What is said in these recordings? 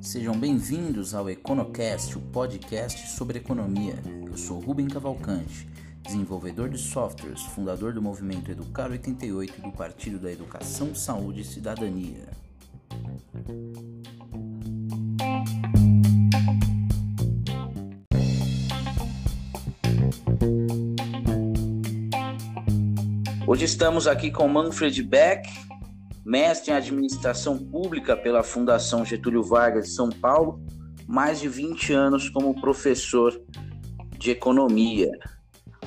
Sejam bem-vindos ao Econocast, o podcast sobre economia. Eu sou Rubem Cavalcante, desenvolvedor de softwares, fundador do movimento Educar 88 e do Partido da Educação, Saúde e Cidadania. Hoje estamos aqui com Manfred Beck, mestre em administração pública pela Fundação Getúlio Vargas de São Paulo, mais de 20 anos como professor de economia.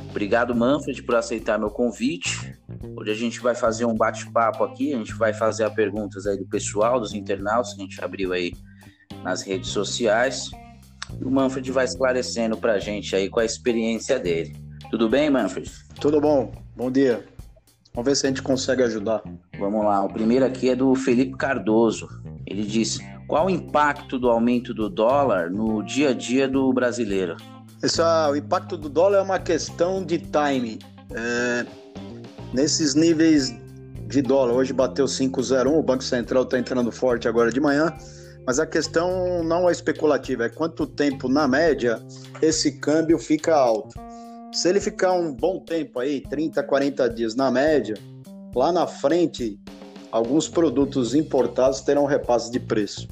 Obrigado, Manfred, por aceitar meu convite. Hoje a gente vai fazer um bate-papo aqui, a gente vai fazer as perguntas aí do pessoal, dos internautas que a gente abriu aí nas redes sociais. E o Manfred vai esclarecendo para a gente aí com a experiência dele. Tudo bem, Manfred? Tudo bom. Bom dia. Vamos ver se a gente consegue ajudar. Vamos lá, o primeiro aqui é do Felipe Cardoso. Ele diz: qual o impacto do aumento do dólar no dia a dia do brasileiro? Essa, o impacto do dólar é uma questão de time. É, nesses níveis de dólar, hoje bateu 5,01, o Banco Central está entrando forte agora de manhã, mas a questão não é especulativa, é quanto tempo, na média, esse câmbio fica alto. Se ele ficar um bom tempo aí, 30, 40 dias na média, lá na frente, alguns produtos importados terão repasse de preço.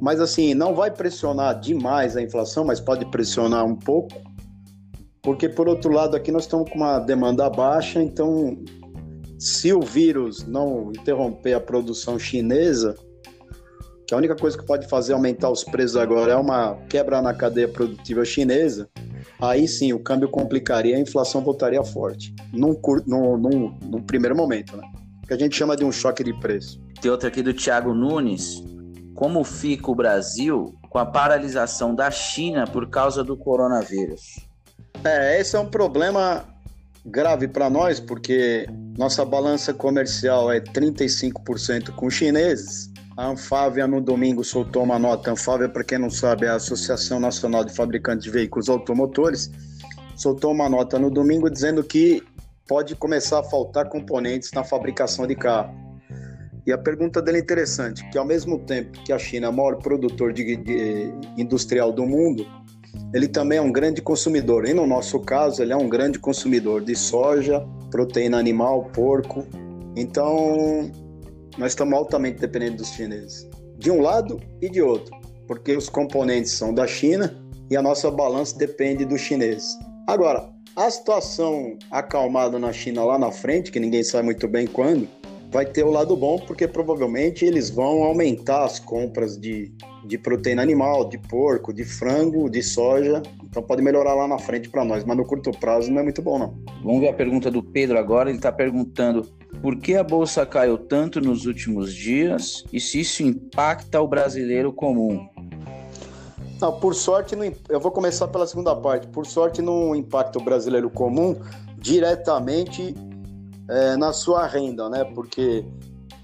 Mas assim, não vai pressionar demais a inflação, mas pode pressionar um pouco, porque por outro lado aqui nós estamos com uma demanda baixa, então se o vírus não interromper a produção chinesa, que a única coisa que pode fazer aumentar os preços agora é uma quebra na cadeia produtiva chinesa, aí sim o câmbio complicaria e a inflação voltaria forte, num, num, num, num primeiro momento, né? Que a gente chama de um choque de preço. Tem outra aqui do Thiago Nunes. Como fica o Brasil com a paralisação da China por causa do coronavírus? É, esse é um problema grave para nós, porque nossa balança comercial é 35% com chineses a Anfávia no domingo soltou uma nota. A Anfávia, para quem não sabe, é a Associação Nacional de Fabricantes de Veículos Automotores. Soltou uma nota no domingo dizendo que pode começar a faltar componentes na fabricação de carro. E a pergunta dele é interessante, que ao mesmo tempo que a China é o maior produtor de, de, industrial do mundo, ele também é um grande consumidor. E no nosso caso, ele é um grande consumidor de soja, proteína animal, porco. Então, nós estamos altamente dependentes dos chineses, de um lado e de outro, porque os componentes são da China e a nossa balança depende dos chineses. Agora, a situação acalmada na China lá na frente, que ninguém sabe muito bem quando, vai ter o lado bom, porque provavelmente eles vão aumentar as compras de, de proteína animal, de porco, de frango, de soja. Então pode melhorar lá na frente para nós, mas no curto prazo não é muito bom, não. Vamos ver a pergunta do Pedro agora. Ele está perguntando por que a bolsa caiu tanto nos últimos dias e se isso impacta o brasileiro comum. Não, por sorte, não, eu vou começar pela segunda parte. Por sorte, não impacta o brasileiro comum diretamente é, na sua renda, né? Porque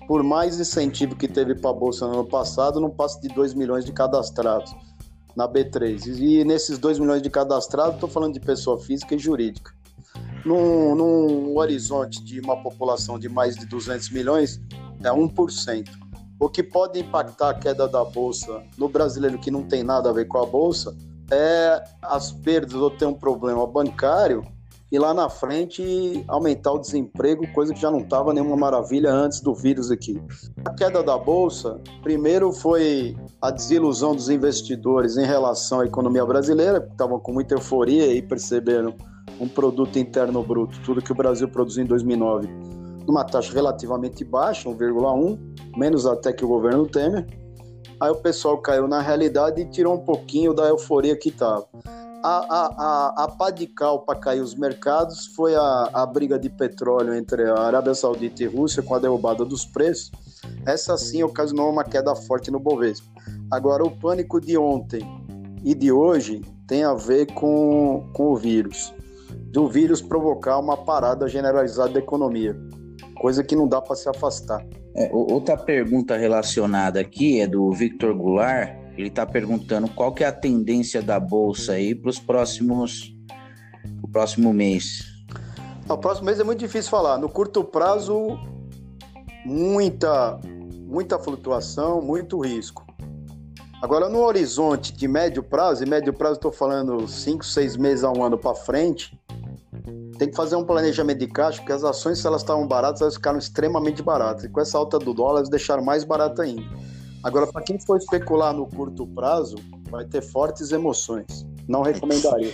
por mais incentivo que teve para a Bolsa no ano passado, não passa de 2 milhões de cadastrados na B3. E nesses 2 milhões de cadastrados, estou falando de pessoa física e jurídica. Num, num horizonte de uma população de mais de 200 milhões, é 1%. O que pode impactar a queda da Bolsa no brasileiro que não tem nada a ver com a Bolsa é as perdas ou ter um problema bancário e lá na frente aumentar o desemprego, coisa que já não estava nenhuma maravilha antes do vírus aqui. A queda da bolsa, primeiro foi a desilusão dos investidores em relação à economia brasileira, que estavam com muita euforia e perceberam um produto interno bruto, tudo que o Brasil produziu em 2009, numa taxa relativamente baixa, 1,1, menos até que o governo Temer. Aí o pessoal caiu na realidade e tirou um pouquinho da euforia que estava a, a, a, a pá de cal para cair os mercados foi a, a briga de petróleo entre a Arábia Saudita e Rússia com a derrubada dos preços. Essa sim ocasionou uma queda forte no Bovespa. Agora, o pânico de ontem e de hoje tem a ver com, com o vírus. Do vírus provocar uma parada generalizada da economia, coisa que não dá para se afastar. É, outra pergunta relacionada aqui é do Victor Goulart ele está perguntando qual que é a tendência da bolsa aí para os próximos, o próximo mês. O próximo mês é muito difícil falar. No curto prazo, muita, muita flutuação, muito risco. Agora, no horizonte de médio prazo, e médio prazo estou falando 5, 6 meses a um ano para frente, tem que fazer um planejamento de caixa, porque as ações, se elas estavam baratas, elas ficaram extremamente baratas. E com essa alta do dólar, elas deixaram mais barato ainda. Agora, para quem for especular no curto prazo, vai ter fortes emoções. Não recomendaria.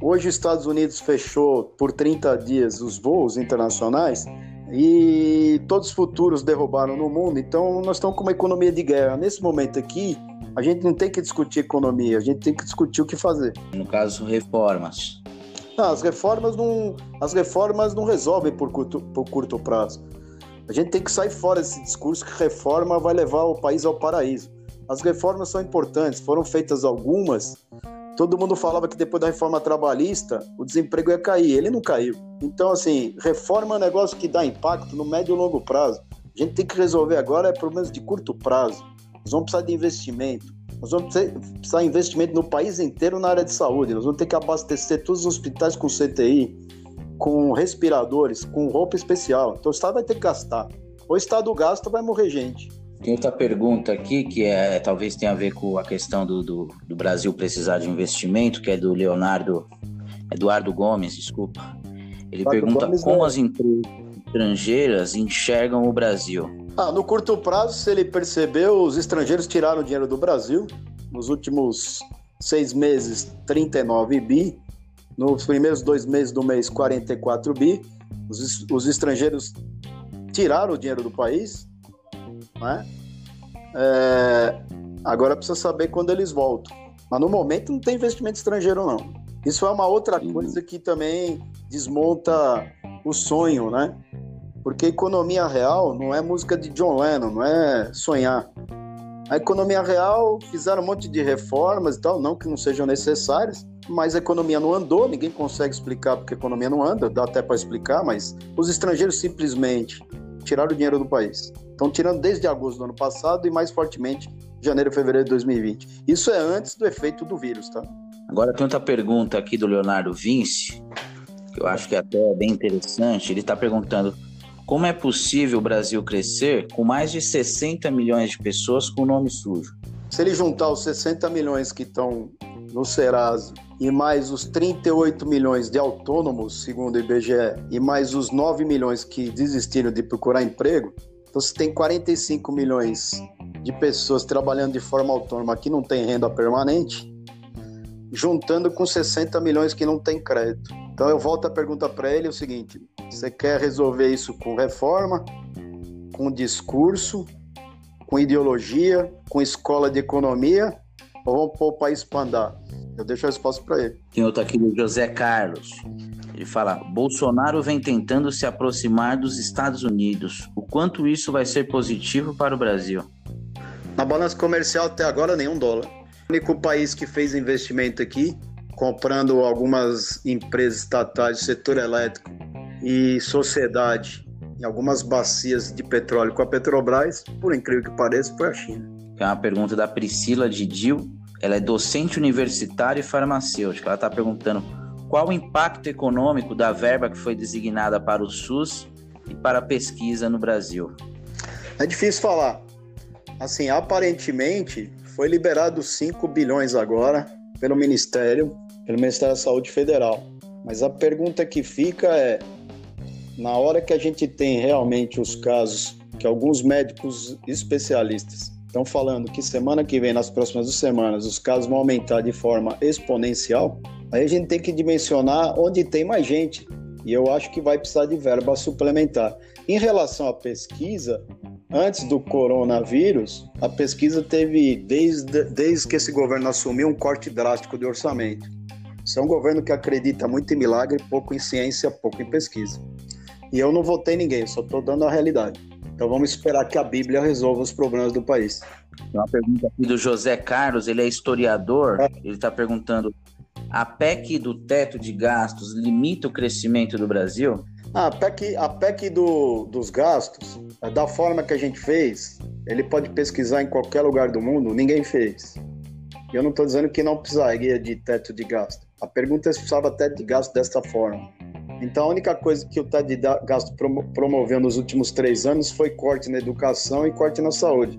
Hoje, os Estados Unidos fechou por 30 dias os voos internacionais e todos os futuros derrubaram no mundo. Então, nós estamos com uma economia de guerra. Nesse momento aqui, a gente não tem que discutir economia, a gente tem que discutir o que fazer. No caso, reformas. Não, as reformas não, as reformas não resolvem por curto, por curto prazo. A gente tem que sair fora desse discurso que reforma vai levar o país ao paraíso. As reformas são importantes, foram feitas algumas. Todo mundo falava que depois da reforma trabalhista o desemprego ia cair, ele não caiu. Então, assim, reforma é um negócio que dá impacto no médio e longo prazo. A gente tem que resolver agora é problemas de curto prazo. Nós vamos precisar de investimento. Nós vamos precisar de investimento no país inteiro na área de saúde. Nós vamos ter que abastecer todos os hospitais com CTI, com respiradores, com roupa especial. Então o Estado vai ter que gastar. Ou o Estado gasta, vai morrer gente. Tem outra pergunta aqui que é talvez tenha a ver com a questão do, do, do Brasil precisar de investimento, que é do Leonardo Eduardo Gomes, desculpa. Ele Eduardo pergunta Gomes como é... as empresas estrangeiras enxergam o Brasil. Ah, no curto prazo, se ele percebeu, os estrangeiros tiraram o dinheiro do Brasil. Nos últimos seis meses, 39 bi. Nos primeiros dois meses do mês, 44 bi. Os, os estrangeiros tiraram o dinheiro do país. Né? É, agora precisa saber quando eles voltam. Mas no momento não tem investimento estrangeiro, não. Isso é uma outra coisa que também desmonta o sonho, né? Porque economia real não é música de John Lennon, não é sonhar. A economia real fizeram um monte de reformas e tal, não que não sejam necessárias, mas a economia não andou, ninguém consegue explicar porque a economia não anda, dá até para explicar, mas os estrangeiros simplesmente tiraram o dinheiro do país. Estão tirando desde agosto do ano passado e mais fortemente janeiro e fevereiro de 2020. Isso é antes do efeito do vírus, tá? Agora tem outra pergunta aqui do Leonardo Vince, que eu acho que é até bem interessante. Ele está perguntando como é possível o Brasil crescer com mais de 60 milhões de pessoas com nome sujo? Se ele juntar os 60 milhões que estão no Serasa e mais os 38 milhões de autônomos, segundo o IBGE, e mais os 9 milhões que desistiram de procurar emprego, então você tem 45 milhões de pessoas trabalhando de forma autônoma que não tem renda permanente, juntando com 60 milhões que não tem crédito. Então eu volto a pergunta para ele é o seguinte: você quer resolver isso com reforma, com discurso, com ideologia, com escola de economia, ou vamos pôr o país para andar? Eu deixo a resposta para ele. Tem outro aqui do José Carlos. Ele fala: Bolsonaro vem tentando se aproximar dos Estados Unidos. O quanto isso vai ser positivo para o Brasil? Na balança comercial até agora nenhum dólar. O único país que fez investimento aqui comprando algumas empresas estatais do setor elétrico e sociedade em algumas bacias de petróleo com a Petrobras, por incrível que pareça, foi a China. É uma pergunta da Priscila Didil. Ela é docente universitária e farmacêutica. Ela está perguntando qual o impacto econômico da verba que foi designada para o SUS e para a pesquisa no Brasil. É difícil falar. Assim, aparentemente foi liberado 5 bilhões agora pelo Ministério pelo Ministério da Saúde Federal. Mas a pergunta que fica é: na hora que a gente tem realmente os casos que alguns médicos especialistas estão falando que semana que vem, nas próximas semanas, os casos vão aumentar de forma exponencial, aí a gente tem que dimensionar onde tem mais gente. E eu acho que vai precisar de verba suplementar. Em relação à pesquisa, antes do coronavírus, a pesquisa teve, desde, desde que esse governo assumiu, um corte drástico de orçamento. Isso é um governo que acredita muito em milagre, pouco em ciência, pouco em pesquisa. E eu não votei ninguém, só estou dando a realidade. Então vamos esperar que a Bíblia resolva os problemas do país. Tem uma pergunta aqui do José Carlos, ele é historiador, é. ele está perguntando: a PEC do teto de gastos limita o crescimento do Brasil? Ah, a PEC, a PEC do, dos gastos, da forma que a gente fez, ele pode pesquisar em qualquer lugar do mundo, ninguém fez. Eu não estou dizendo que não precisaria de teto de gasto. A pergunta é se precisava teto de gasto desta forma. Então, a única coisa que o teto de gasto promoveu nos últimos três anos foi corte na educação e corte na saúde.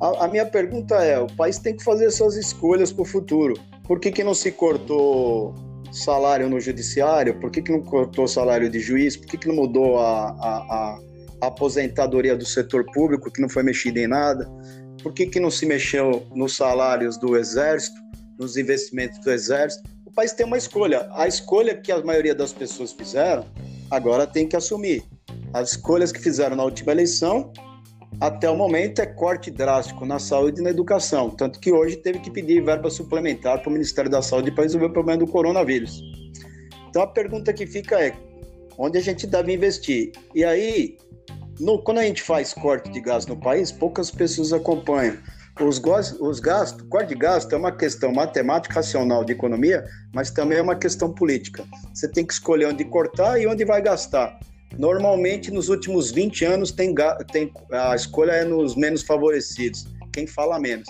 A, a minha pergunta é: o país tem que fazer suas escolhas para o futuro. Por que, que não se cortou salário no judiciário? Por que, que não cortou salário de juiz? Por que, que não mudou a, a, a aposentadoria do setor público, que não foi mexida em nada? Por que, que não se mexeu nos salários do Exército, nos investimentos do Exército? O país tem uma escolha. A escolha que a maioria das pessoas fizeram, agora tem que assumir. As escolhas que fizeram na última eleição até o momento é corte drástico na saúde e na educação, tanto que hoje teve que pedir verba suplementar para o Ministério da Saúde para resolver o problema do coronavírus. Então a pergunta que fica é: onde a gente deve investir? E aí, no, quando a gente faz corte de gasto no país, poucas pessoas acompanham. Os, os gastos, corte de gasto é uma questão matemática, racional de economia, mas também é uma questão política. Você tem que escolher onde cortar e onde vai gastar. Normalmente, nos últimos 20 anos, tem, tem, a escolha é nos menos favorecidos, quem fala menos.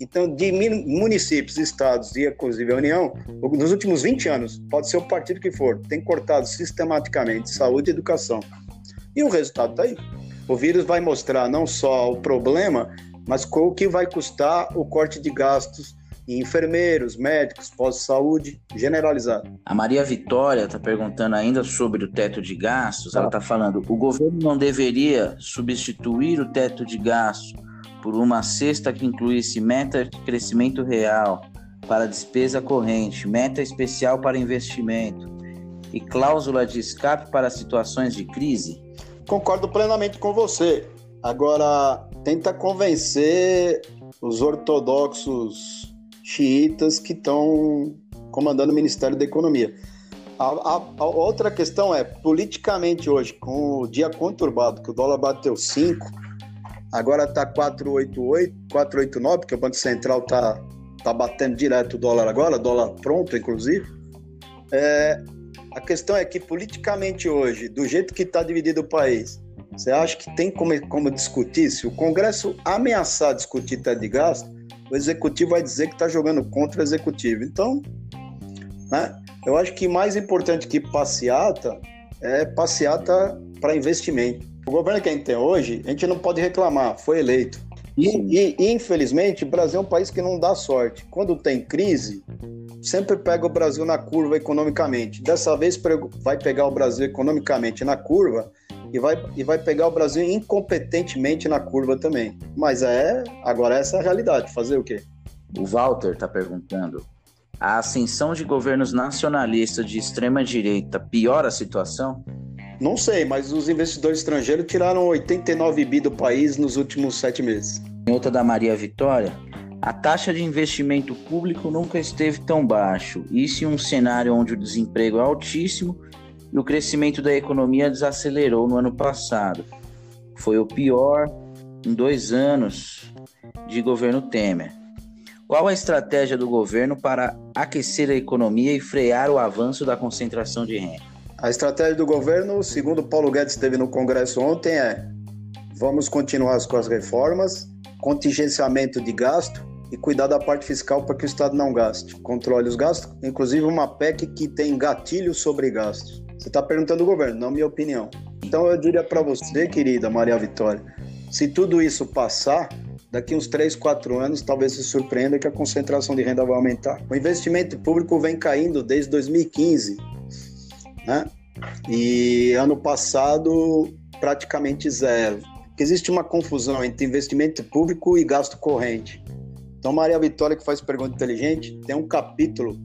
Então, de municípios, estados e inclusive a União, nos últimos 20 anos, pode ser o partido que for, tem cortado sistematicamente saúde e educação. E o resultado está aí. O vírus vai mostrar não só o problema, mas o que vai custar o corte de gastos e enfermeiros, médicos, pós-saúde generalizado. A Maria Vitória está perguntando ainda sobre o teto de gastos. Ela está falando: o governo não deveria substituir o teto de gastos por uma cesta que incluísse meta de crescimento real para despesa corrente, meta especial para investimento e cláusula de escape para situações de crise? Concordo plenamente com você. Agora, tenta convencer os ortodoxos xiitas que estão comandando o Ministério da Economia. A, a, a, outra questão é, politicamente hoje, com o dia conturbado, que o dólar bateu 5, agora está 488, 489, porque o Banco Central está tá batendo direto o dólar agora, dólar pronto, inclusive. É, a questão é que, politicamente hoje, do jeito que está dividido o país, você acha que tem como, como discutir? Se o Congresso ameaçar discutir teto de gasto, o executivo vai dizer que está jogando contra o executivo. Então, né, eu acho que mais importante que passeata é passeata para investimento. O governo que a gente tem hoje, a gente não pode reclamar, foi eleito. E, e, infelizmente, o Brasil é um país que não dá sorte. Quando tem crise, sempre pega o Brasil na curva economicamente. Dessa vez vai pegar o Brasil economicamente na curva e vai, e vai pegar o Brasil incompetentemente na curva também. Mas é, agora essa é a realidade. Fazer o quê? O Walter está perguntando: a ascensão de governos nacionalistas de extrema direita piora a situação? Não sei, mas os investidores estrangeiros tiraram 89 bi do país nos últimos sete meses. Em outra da Maria Vitória, a taxa de investimento público nunca esteve tão baixo. Isso em um cenário onde o desemprego é altíssimo e o crescimento da economia desacelerou no ano passado. Foi o pior em dois anos de governo Temer. Qual a estratégia do governo para aquecer a economia e frear o avanço da concentração de renda? A estratégia do governo, segundo Paulo Guedes esteve no Congresso ontem, é: vamos continuar com as reformas, contingenciamento de gasto e cuidar da parte fiscal para que o Estado não gaste. Controle os gastos, inclusive uma PEC que tem gatilho sobre gastos. Você está perguntando o governo, não minha opinião. Então eu diria para você, querida Maria Vitória, se tudo isso passar, daqui uns 3, 4 anos, talvez se surpreenda que a concentração de renda vai aumentar. O investimento público vem caindo desde 2015, né? E ano passado, praticamente zero. Porque existe uma confusão entre investimento público e gasto corrente. Então, Maria Vitória, que faz pergunta inteligente, tem um capítulo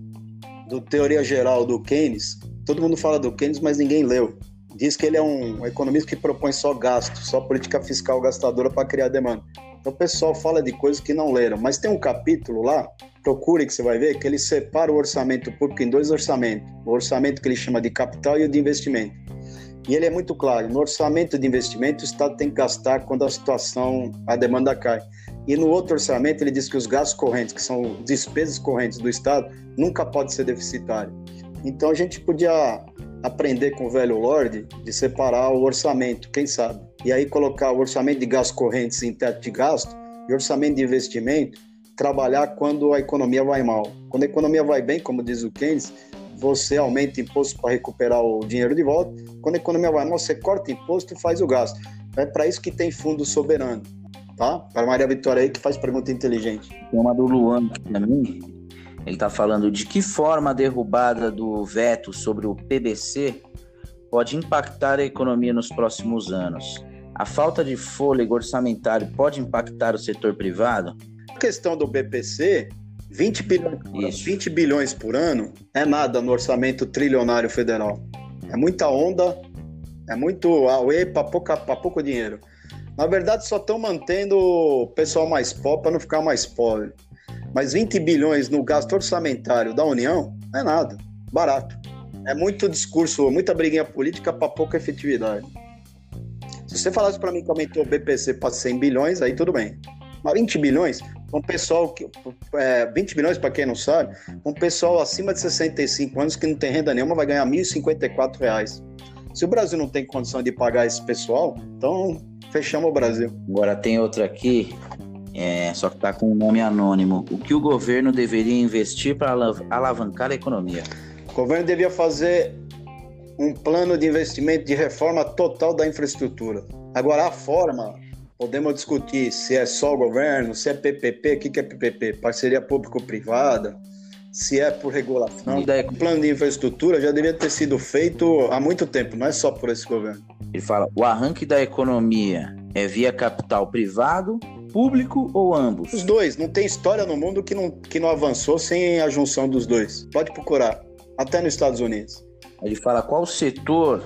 do Teoria Geral do Keynes Todo mundo fala do Keynes, mas ninguém leu. Diz que ele é um economista que propõe só gasto, só política fiscal gastadora para criar demanda. Então o pessoal fala de coisas que não leram. Mas tem um capítulo lá, procure que você vai ver, que ele separa o orçamento público em dois orçamentos. O orçamento que ele chama de capital e o de investimento. E ele é muito claro, no orçamento de investimento o Estado tem que gastar quando a situação, a demanda cai. E no outro orçamento ele diz que os gastos correntes, que são despesas correntes do Estado, nunca pode ser deficitário. Então a gente podia aprender com o velho Lorde de separar o orçamento, quem sabe? E aí colocar o orçamento de gastos correntes em teto de gasto e orçamento de investimento, trabalhar quando a economia vai mal. Quando a economia vai bem, como diz o Keynes, você aumenta imposto para recuperar o dinheiro de volta. Quando a economia vai mal, você corta imposto e faz o gasto. É para isso que tem fundo soberano, tá? Para Maria Vitória aí que faz pergunta inteligente. Tem uma do Luan aqui também. Ele está falando de que forma a derrubada do veto sobre o PBC pode impactar a economia nos próximos anos. A falta de fôlego orçamentário pode impactar o setor privado? A questão do BPC, 20 bilhões, 20 bilhões por ano é nada no orçamento trilionário federal. É muita onda, é muito auê para pouco dinheiro. Na verdade, só estão mantendo o pessoal mais pobre para não ficar mais pobre. Mas 20 bilhões no gasto orçamentário da União não é nada, barato. É muito discurso, muita briguinha política para pouca efetividade. Se você falasse para mim que aumentou o BPC para 100 bilhões, aí tudo bem. Mas 20 bilhões, um pessoal que. É, 20 bilhões, para quem não sabe, um pessoal acima de 65 anos que não tem renda nenhuma vai ganhar 1.054 reais. Se o Brasil não tem condição de pagar esse pessoal, então fechamos o Brasil. Agora tem outra aqui, é, só que está com um nome anônimo. O que o governo deveria investir para alavancar a economia? O governo devia fazer um plano de investimento de reforma total da infraestrutura. Agora, a forma, podemos discutir se é só o governo, se é PPP, o que é PPP? Parceria público-privada, se é por regulação. O plano de infraestrutura já deveria ter sido feito há muito tempo, não é só por esse governo. Ele fala: o arranque da economia é via capital privado, público ou ambos? Os dois. Não tem história no mundo que não, que não avançou sem a junção dos dois. Pode procurar, até nos Estados Unidos. Ele fala qual setor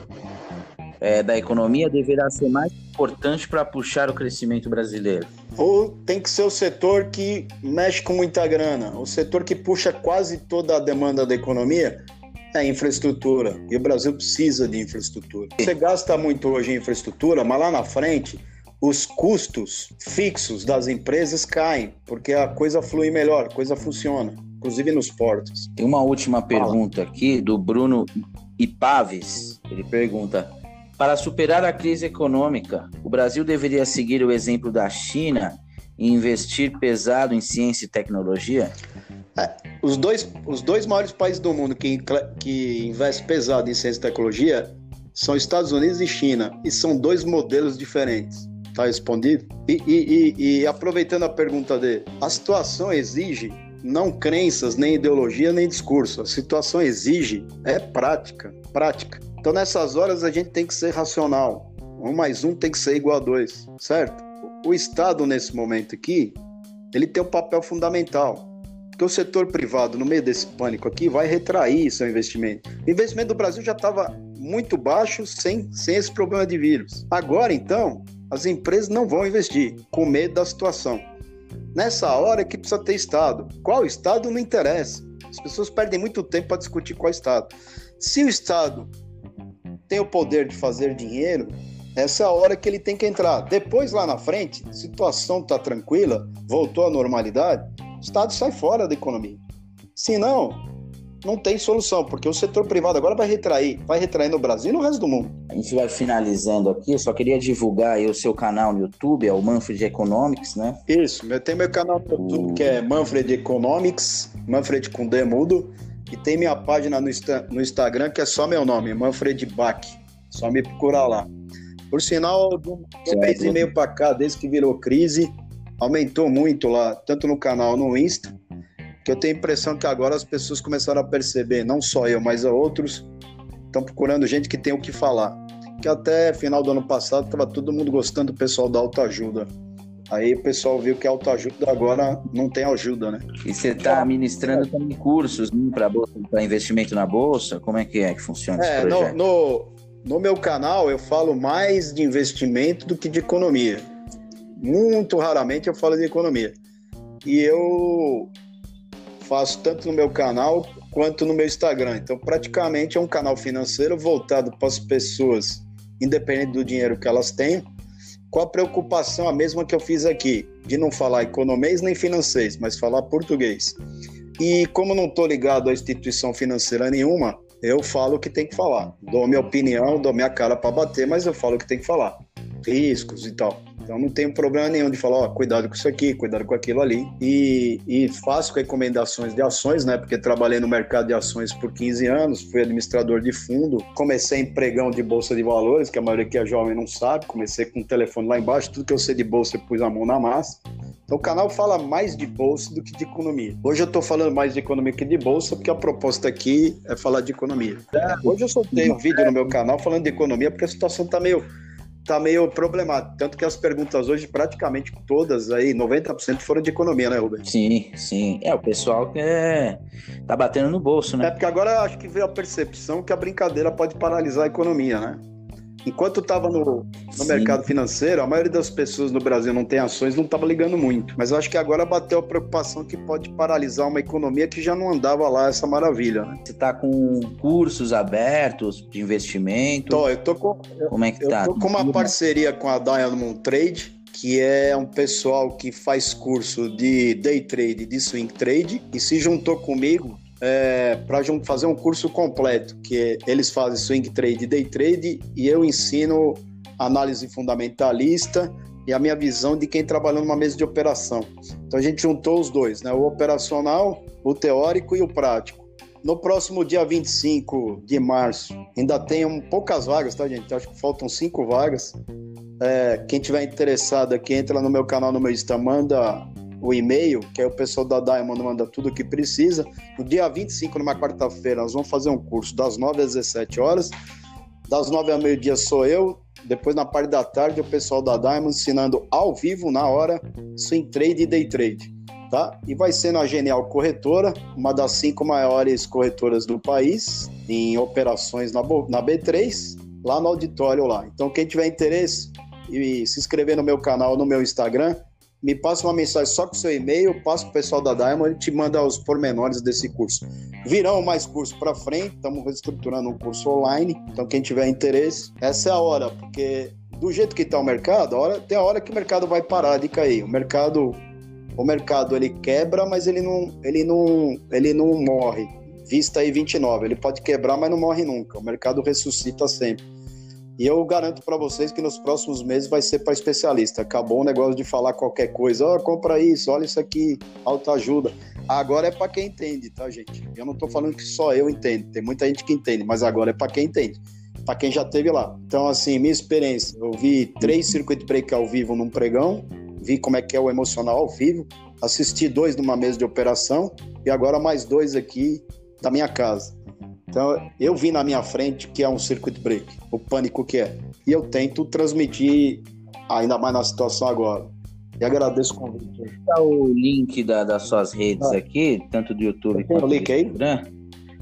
é, da economia deverá ser mais importante para puxar o crescimento brasileiro. Ou tem que ser o setor que mexe com muita grana, o setor que puxa quase toda a demanda da economia é a infraestrutura. E o Brasil precisa de infraestrutura. Você gasta muito hoje em infraestrutura, mas lá na frente os custos fixos das empresas caem, porque a coisa flui melhor, a coisa funciona, inclusive nos portos. Tem uma última pergunta aqui do Bruno Ipaves. Ele pergunta: Para superar a crise econômica, o Brasil deveria seguir o exemplo da China e investir pesado em ciência e tecnologia? É, os, dois, os dois maiores países do mundo que, que investem pesado em ciência e tecnologia são Estados Unidos e China, e são dois modelos diferentes. Tá respondido? E, e, e, e aproveitando a pergunta dele, a situação exige não crenças, nem ideologia, nem discurso. A situação exige é prática, prática. Então nessas horas a gente tem que ser racional. Um mais um tem que ser igual a dois, certo? O Estado nesse momento aqui, ele tem um papel fundamental. Porque o setor privado, no meio desse pânico aqui, vai retrair seu investimento. O investimento do Brasil já estava muito baixo sem, sem esse problema de vírus. Agora, então, as empresas não vão investir, com medo da situação. Nessa hora é que precisa ter Estado. Qual Estado não interessa. As pessoas perdem muito tempo para discutir qual Estado. Se o Estado tem o poder de fazer dinheiro, essa é a hora que ele tem que entrar. Depois, lá na frente, situação está tranquila, voltou à normalidade, o Estado sai fora da economia. Se não, não tem solução, porque o setor privado agora vai retrair, vai retrair no Brasil e no resto do mundo. A gente vai finalizando aqui, eu só queria divulgar o seu canal no YouTube, é o Manfred Economics, né? Isso, eu tenho meu canal no YouTube o... que é Manfred Economics, Manfred com D mudo, e tem minha página no, no Instagram que é só meu nome, Manfred Bach, só me procurar lá. Por sinal, de um mês e meio para cá, desde que virou crise, aumentou muito lá, tanto no canal no Insta, que eu tenho a impressão que agora as pessoas começaram a perceber, não só eu, mas outros, estão procurando gente que tem o que falar. Que até final do ano passado estava todo mundo gostando do pessoal da autoajuda. Aí o pessoal viu que a autoajuda agora não tem ajuda, né? E você está ministrando também cursos né, para investimento na bolsa? Como é que é que funciona é, esse projeto? No, no, no meu canal eu falo mais de investimento do que de economia. Muito raramente eu falo de economia. E eu faço tanto no meu canal quanto no meu Instagram. Então, praticamente é um canal financeiro voltado para as pessoas, independente do dinheiro que elas têm, com a preocupação a mesma que eu fiz aqui, de não falar economês nem financeiro, mas falar português. E como não estou ligado a instituição financeira nenhuma, eu falo o que tem que falar. Dou minha opinião, dou minha cara para bater, mas eu falo o que tem que falar. Riscos e tal. Então não tenho problema nenhum de falar, ó, cuidado com isso aqui, cuidado com aquilo ali. E, e faço recomendações de ações, né? Porque trabalhei no mercado de ações por 15 anos, fui administrador de fundo, comecei em pregão de bolsa de valores, que a maioria que é jovem não sabe, comecei com o telefone lá embaixo, tudo que eu sei de bolsa eu pus a mão na massa. Então o canal fala mais de bolsa do que de economia. Hoje eu estou falando mais de economia que de bolsa, porque a proposta aqui é falar de economia. É, hoje eu soltei um vídeo no meu canal falando de economia, porque a situação está meio tá meio problemático. Tanto que as perguntas hoje, praticamente todas aí, 90% foram de economia, né, Rubens? Sim, sim. É, o pessoal que é... tá batendo no bolso, né? É porque agora acho que veio a percepção que a brincadeira pode paralisar a economia, né? Enquanto estava no, no mercado financeiro, a maioria das pessoas no Brasil não tem ações, não estava ligando muito. Mas eu acho que agora bateu a preocupação que pode paralisar uma economia que já não andava lá essa maravilha. Né? Você está com cursos abertos de investimento? Tô, eu tô com. Como é que eu tá? tô com uma parceria com a Diamond Trade que é um pessoal que faz curso de day trade, de swing trade, e se juntou comigo é, para fazer um curso completo, que eles fazem swing trade e day trade, e eu ensino análise fundamentalista e a minha visão de quem trabalha numa mesa de operação. Então a gente juntou os dois, né? o operacional, o teórico e o prático. No próximo dia 25 de março, ainda tem um, poucas vagas, tá, gente? Acho que faltam cinco vagas. É, quem tiver interessado aqui, entra no meu canal, no meu Insta, manda o e-mail, que é o pessoal da Diamond manda tudo o que precisa. No dia 25, numa quarta-feira, nós vamos fazer um curso das 9 às 17 horas. Das 9 ao meio-dia sou eu. Depois, na parte da tarde, o pessoal da Diamond ensinando ao vivo, na hora, swing trade e day trade. Tá? E vai ser na Genial Corretora, uma das cinco maiores corretoras do país, em operações na, na B3, lá no auditório lá. Então, quem tiver interesse e se inscrever no meu canal, no meu Instagram, me passa uma mensagem só com seu e-mail, passa para o pessoal da Diamond e te manda os pormenores desse curso. Virão mais cursos para frente, estamos reestruturando um curso online, então quem tiver interesse, essa é a hora, porque do jeito que está o mercado, a hora, tem a hora que o mercado vai parar de cair. O mercado, o mercado ele quebra, mas ele não, ele não, ele não morre. Vista aí 29, ele pode quebrar, mas não morre nunca. O mercado ressuscita sempre. E eu garanto para vocês que nos próximos meses vai ser para especialista. Acabou o negócio de falar qualquer coisa. Ó, oh, compra isso, olha isso aqui, autoajuda. Agora é para quem entende, tá, gente? Eu não estou falando que só eu entendo. Tem muita gente que entende, mas agora é para quem entende. Para quem já teve lá. Então, assim, minha experiência, eu vi três circuit break ao vivo num pregão, vi como é que é o emocional ao vivo, assisti dois numa mesa de operação e agora mais dois aqui da minha casa. Então, eu vi na minha frente que é um circuit break, o pânico que é. E eu tento transmitir ainda mais na situação agora. E agradeço o convite. Tá o link da, das suas redes ah. aqui, tanto do YouTube quanto do Instagram.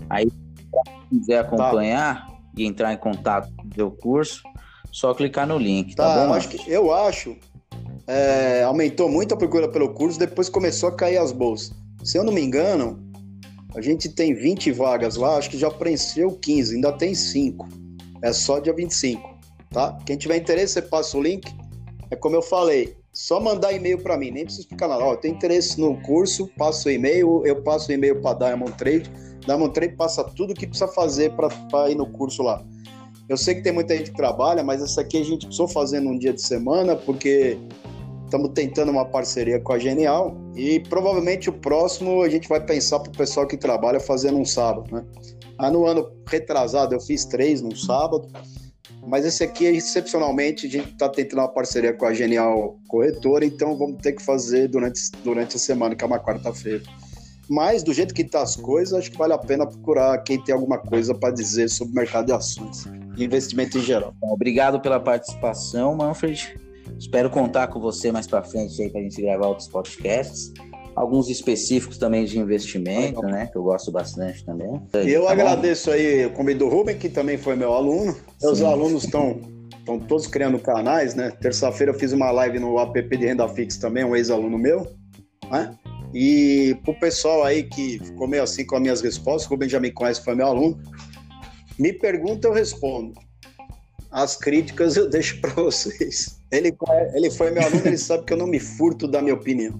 Aí, se quiser acompanhar tá. e entrar em contato com o seu curso, só clicar no link, tá, tá bom? Acho que, eu acho é, aumentou muito a procura pelo curso, depois começou a cair as bolsas. Se eu não me engano, a gente tem 20 vagas lá, acho que já preencheu 15, ainda tem 5. É só dia 25, tá? Quem tiver interesse, você passa o link. É como eu falei, só mandar e-mail para mim, nem precisa explicar nada. Ó, tem interesse no curso, passa o e-mail, eu passo o e-mail para Diamond Trade. Diamond Trade passa tudo o que precisa fazer para ir no curso lá. Eu sei que tem muita gente que trabalha, mas essa aqui a gente precisou fazer num dia de semana, porque Estamos tentando uma parceria com a Genial e provavelmente o próximo a gente vai pensar para o pessoal que trabalha fazendo um sábado, né? Ah, no ano retrasado eu fiz três num sábado, mas esse aqui, excepcionalmente, a gente está tentando uma parceria com a Genial Corretora, então vamos ter que fazer durante, durante a semana, que é uma quarta-feira. Mas, do jeito que tá as coisas, acho que vale a pena procurar quem tem alguma coisa para dizer sobre o mercado de ações e investimento em geral. Obrigado pela participação, Manfred. Espero contar com você mais para frente aí para a gente gravar outros podcasts. Alguns específicos também de investimento, né? Que eu gosto bastante também. Eu tá agradeço bom? aí o convite do Rubem, que também foi meu aluno. Meus alunos estão estão todos criando canais, né? Terça-feira eu fiz uma live no app de renda fixa também, um ex-aluno meu, né? E pro pessoal aí que ficou meio assim com as minhas respostas, o Rubem já me conhece, foi meu aluno. Me pergunta, eu respondo. As críticas eu deixo para vocês. Ele, ele foi meu aluno, ele sabe que eu não me furto da minha opinião.